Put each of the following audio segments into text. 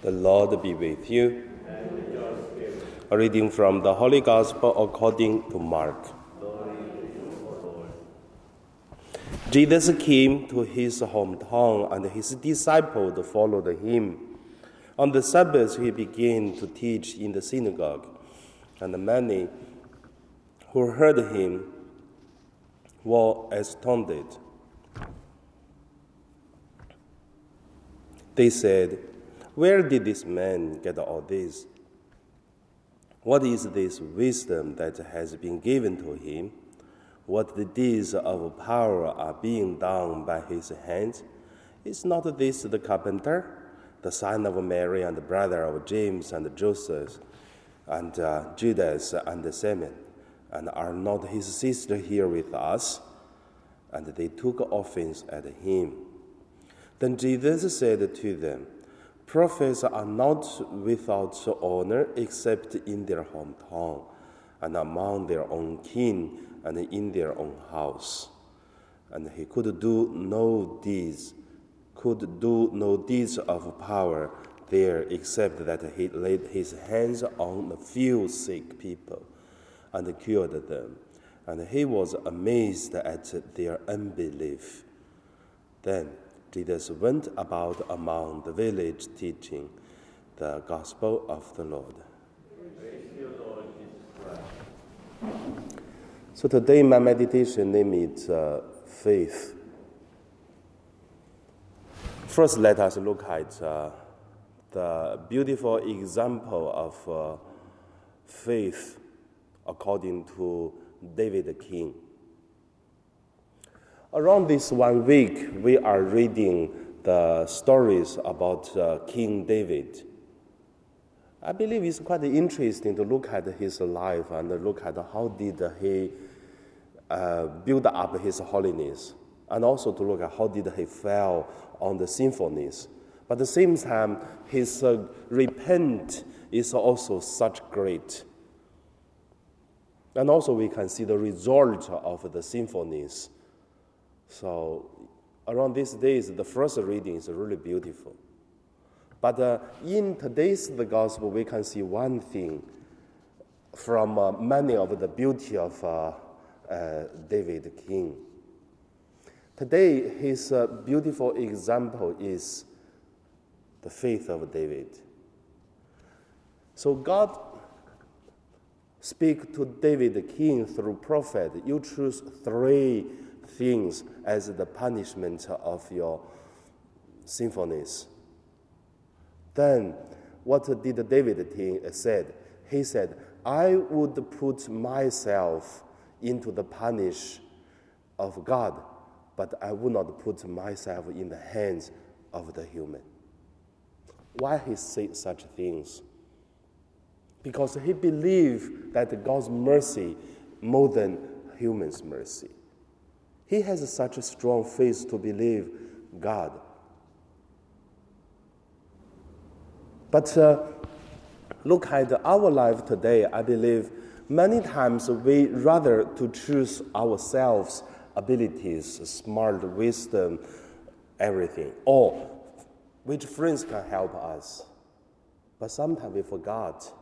The Lord be with you. A reading from the Holy Gospel according to Mark. Jesus came to his hometown, and his disciples followed him. On the Sabbath, he began to teach in the synagogue, and many who heard him were astounded. They said, Where did this man get all this? What is this wisdom that has been given to him? What the deeds of power are being done by his hands? Is not this the carpenter, the son of Mary and the brother of James and Joseph, and uh, Judas and Simon? And are not his sisters here with us? And they took offense at him. Then Jesus said to them, Prophets are not without honor except in their hometown and among their own kin and in their own house. And he could do no deeds, could do no deeds of power there except that he laid his hands on a few sick people and cured them. And he was amazed at their unbelief. Then Jesus went about among the village teaching the gospel of the Lord. So today my meditation name is uh, faith. First, let us look at uh, the beautiful example of uh, faith according to David king. Around this one week, we are reading the stories about uh, King David. I believe it's quite interesting to look at his life and look at how did he uh, build up his holiness, and also to look at how did he fail on the sinfulness. But at the same time, his uh, repent is also such great. And also we can see the result of the sinfulness so around these days, the first reading is really beautiful. But uh, in today's the gospel, we can see one thing from uh, many of the beauty of uh, uh David King. Today, his uh, beautiful example is the faith of David. So God speak to David king through prophet. You choose three things as the punishment of your sinfulness. Then, what did David said? He said, I would put myself into the punish of God, but I would not put myself in the hands of the human. Why he said such things? Because he believed that God's mercy more than humans' mercy. He has such a strong faith to believe God. But uh, look at our life today. I believe many times we rather to choose ourselves abilities, smart wisdom, everything, or which friends can help us. But sometimes we forgot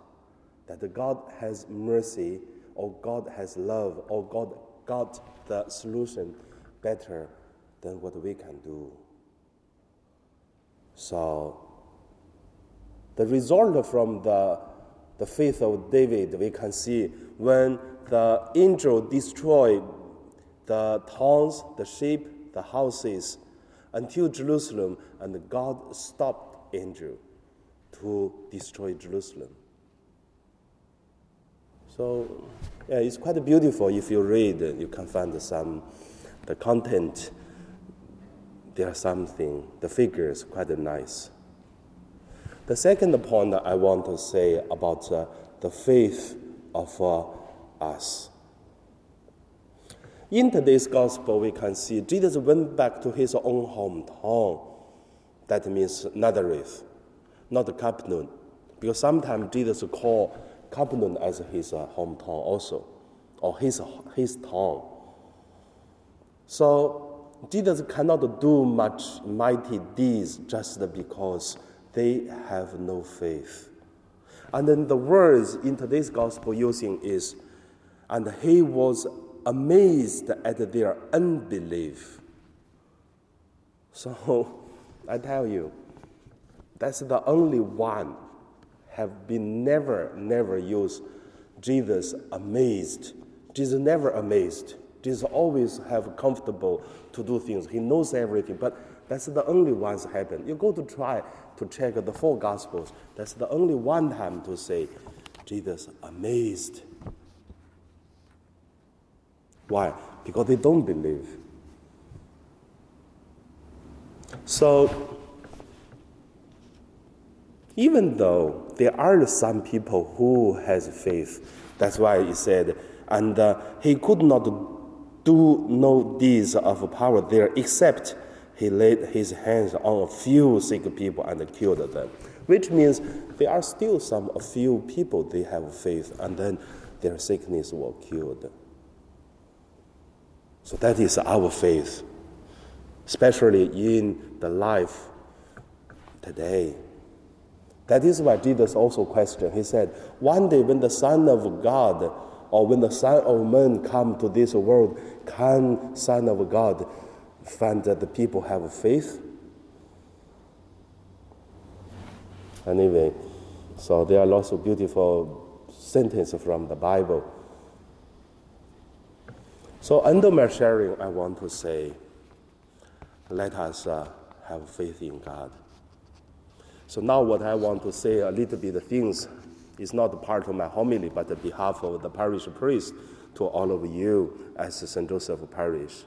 that God has mercy, or God has love, or God got the solution better than what we can do. So, the result from the, the faith of David, we can see when the angel destroyed the towns, the sheep, the houses until Jerusalem, and God stopped angel to destroy Jerusalem. So, yeah, it's quite beautiful. If you read, you can find some the content. There are something. The figures quite nice. The second point I want to say about uh, the faith of uh, us. In today's gospel, we can see Jesus went back to his own hometown. That means Nazareth, not Capernaum, because sometimes Jesus called Capernaum as his uh, hometown also, or his, his town. So Jesus cannot do much mighty deeds just because they have no faith. And then the words in today's gospel using is, and he was amazed at their unbelief. So I tell you, that's the only one have been never, never used Jesus amazed. Jesus never amazed. Jesus always have comfortable to do things. He knows everything, but that's the only ones happen. You go to try to check the four gospels. That's the only one time to say Jesus amazed. Why? Because they don't believe. So even though there are some people who has faith, that's why he said, and uh, he could not do no deeds of power there except he laid his hands on a few sick people and killed them, which means there are still some a few people they have faith and then their sickness were cured. So that is our faith, especially in the life today. That is why Jesus also questioned. He said, One day when the Son of God or when the Son of Man come to this world, can Son of God find that the people have faith? Anyway, so there are lots of beautiful sentences from the Bible. So under my sharing, I want to say, let us uh, have faith in God. So now what I want to say a little bit of things is not part of my homily, but on behalf of the parish priest to all of you as St. Joseph Parish.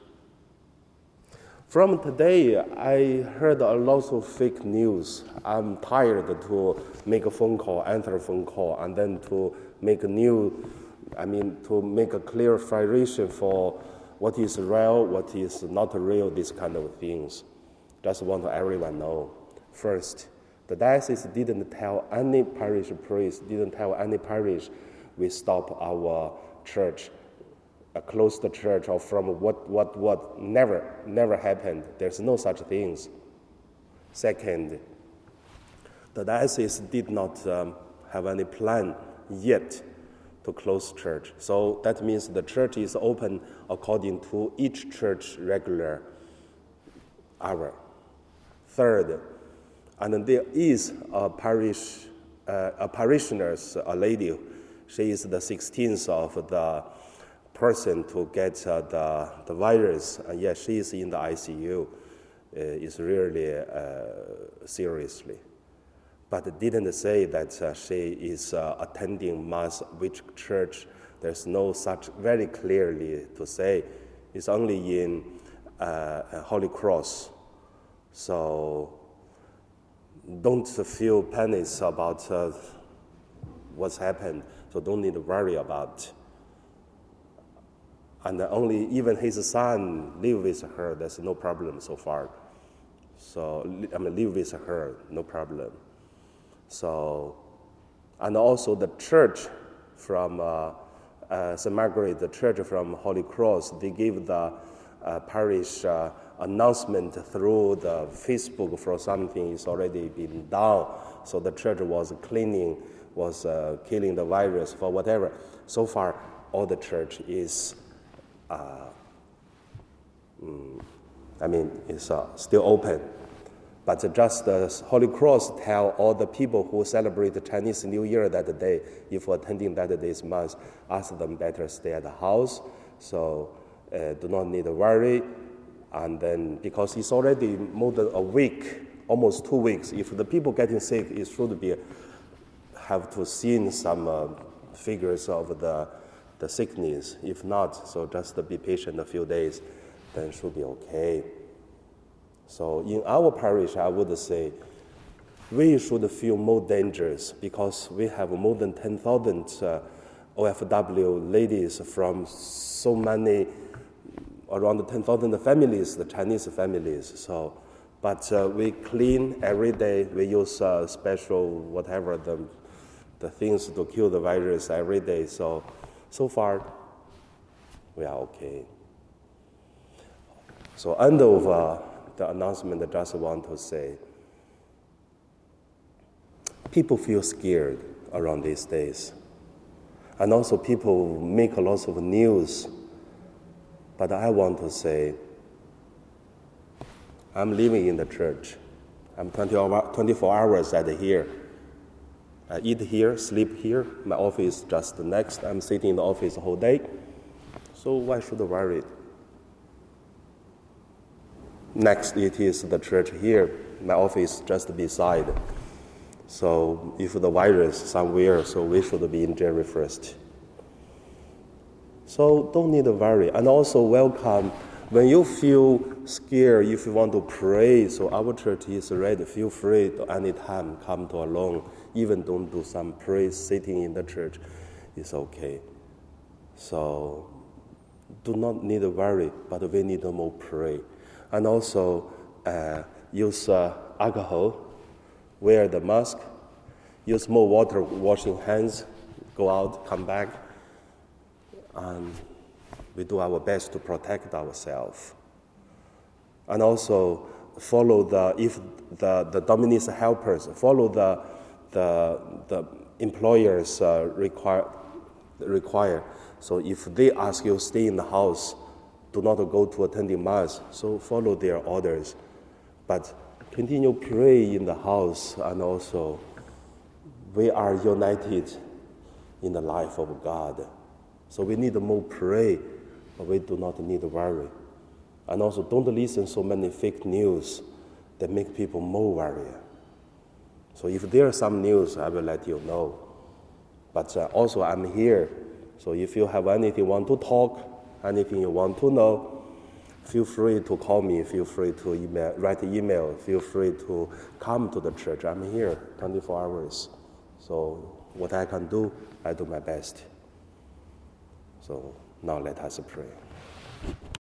From today, I heard a lot of fake news. I'm tired to make a phone call, answer a phone call, and then to make a new, I mean, to make a clarification for what is real, what is not real, these kind of things. Just want everyone know. First, the diocese didn't tell any parish priest, didn't tell any parish, we stop our church, uh, close the church, or from what, what, what, never, never happened. There's no such things. Second, the diocese did not um, have any plan yet to close church. So that means the church is open according to each church regular hour. Third, and there is a parish, uh, a parishioner's, a lady. She is the 16th of the person to get uh, the, the virus. And yes, she is in the ICU. Uh, it's really uh, seriously. But didn't say that uh, she is uh, attending mass, which church. There's no such very clearly to say. It's only in Holy Cross. So don't feel panic about uh, what's happened, so don't need to worry about. And only even his son live with her. There's no problem so far. So I mean, live with her, no problem. So, and also the church from uh, uh, St. Margaret, the church from Holy Cross, they give the uh, parish uh, announcement through the Facebook for something is already been done. So the church was cleaning, was uh, killing the virus for whatever. So far, all the church is, uh, mm, I mean, is uh, still open. But just the Holy Cross tell all the people who celebrate the Chinese New Year that day, if attending that day's month, ask them better stay at the house. So uh, do not need to worry. And then because it's already more than a week, almost two weeks, if the people getting sick, it should be have to see some uh, figures of the, the sickness. If not, so just be patient a few days, then should be okay. So in our parish, I would say we should feel more dangerous because we have more than 10,000 uh, OFW ladies from so many around 10,000 families, the Chinese families. So, but uh, we clean every day. We use uh, special whatever the the things to kill the virus every day. So, so far, we are okay. So, end of uh, the announcement, I just want to say, people feel scared around these days. And also, people make a lot of news. But I want to say, I'm living in the church. I'm 20 24 hours at here. I eat here, sleep here. My office just next. I'm sitting in the office the whole day. So why should I worry? Next, it is the church here. My office just beside. So if the virus somewhere, so we should be in January first. So don't need to worry. And also welcome when you feel scared, if you want to pray, so our church is ready. Feel free to anytime come to alone. Even don't do some praise sitting in the church. It's okay. So do not need to worry, but we need to more pray. And also uh, use uh, alcohol, wear the mask, use more water washing hands, go out, come back. And we do our best to protect ourselves. And also follow the, if the, the domestic helpers, follow the, the, the employers uh, require, require. So if they ask you stay in the house, do not go to attending mass, so follow their orders. But continue pray in the house and also we are united in the life of God. So we need more pray but we do not need to worry. And also, don't listen so many fake news that make people more worried. So if there is some news, I will let you know. But uh, also, I'm here. So if you have anything you want to talk, anything you want to know, feel free to call me. Feel free to email, write email. Feel free to come to the church. I'm here 24 hours. So what I can do, I do my best. So now let us pray.